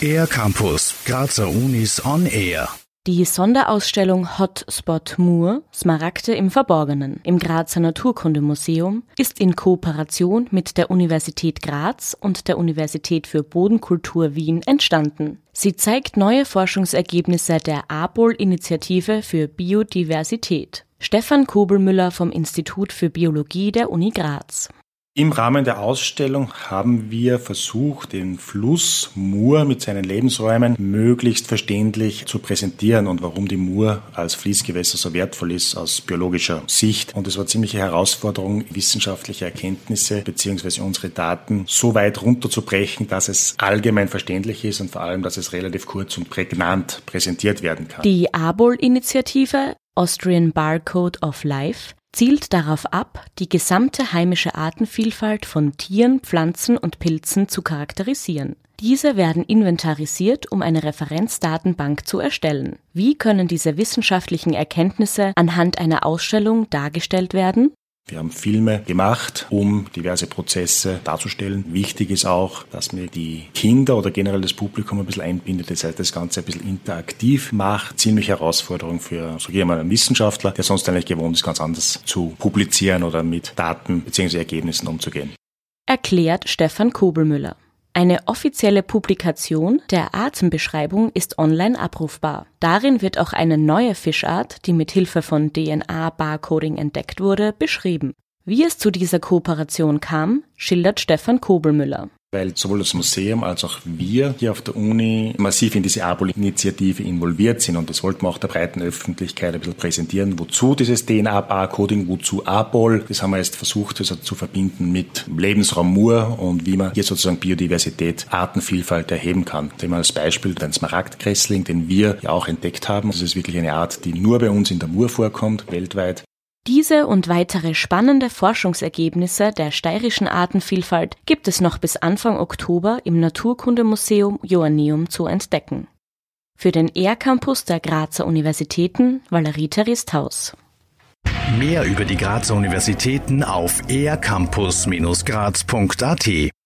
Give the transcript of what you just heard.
Air Campus, Grazer Unis on Air. Die Sonderausstellung Hotspot Mur Smaragde im Verborgenen im Grazer Naturkundemuseum ist in Kooperation mit der Universität Graz und der Universität für Bodenkultur Wien entstanden. Sie zeigt neue Forschungsergebnisse der ABOL-Initiative für Biodiversität. Stefan Kobelmüller vom Institut für Biologie der Uni Graz. Im Rahmen der Ausstellung haben wir versucht, den Fluss Mur mit seinen Lebensräumen möglichst verständlich zu präsentieren und warum die Mur als Fließgewässer so wertvoll ist aus biologischer Sicht. Und es war ziemliche Herausforderung, wissenschaftliche Erkenntnisse bzw. unsere Daten so weit runterzubrechen, dass es allgemein verständlich ist und vor allem, dass es relativ kurz und prägnant präsentiert werden kann. Die ABOL-Initiative Austrian Barcode of Life zielt darauf ab, die gesamte heimische Artenvielfalt von Tieren, Pflanzen und Pilzen zu charakterisieren. Diese werden inventarisiert, um eine Referenzdatenbank zu erstellen. Wie können diese wissenschaftlichen Erkenntnisse anhand einer Ausstellung dargestellt werden? Wir haben Filme gemacht, um diverse Prozesse darzustellen. Wichtig ist auch, dass man die Kinder oder generell das Publikum ein bisschen einbindet, das heißt, das Ganze ein bisschen interaktiv macht. Ziemlich Herausforderung für, so mal, einen Wissenschaftler, der sonst eigentlich gewohnt ist, ganz anders zu publizieren oder mit Daten bzw. Ergebnissen umzugehen. Erklärt Stefan Kobelmüller. Eine offizielle Publikation der Artenbeschreibung ist online abrufbar. Darin wird auch eine neue Fischart, die mit Hilfe von DNA-Barcoding entdeckt wurde, beschrieben. Wie es zu dieser Kooperation kam, schildert Stefan Kobelmüller weil sowohl das Museum als auch wir hier auf der Uni massiv in diese ABOL-Initiative involviert sind und das wollten wir auch der breiten Öffentlichkeit ein bisschen präsentieren. Wozu dieses DNA-Barcoding, wozu ABOL? Das haben wir jetzt versucht also zu verbinden mit Lebensraum Mur und wie man hier sozusagen Biodiversität, Artenvielfalt erheben kann. Nehmen wir als Beispiel den Smaragdkressling, den wir ja auch entdeckt haben. Das ist wirklich eine Art, die nur bei uns in der Mur vorkommt, weltweit. Diese und weitere spannende Forschungsergebnisse der steirischen Artenvielfalt gibt es noch bis Anfang Oktober im Naturkundemuseum Joanneum zu entdecken. Für den ER-Campus der Grazer Universitäten Valerie Risthaus. Mehr über die Grazer Universitäten auf ercampus-graz.at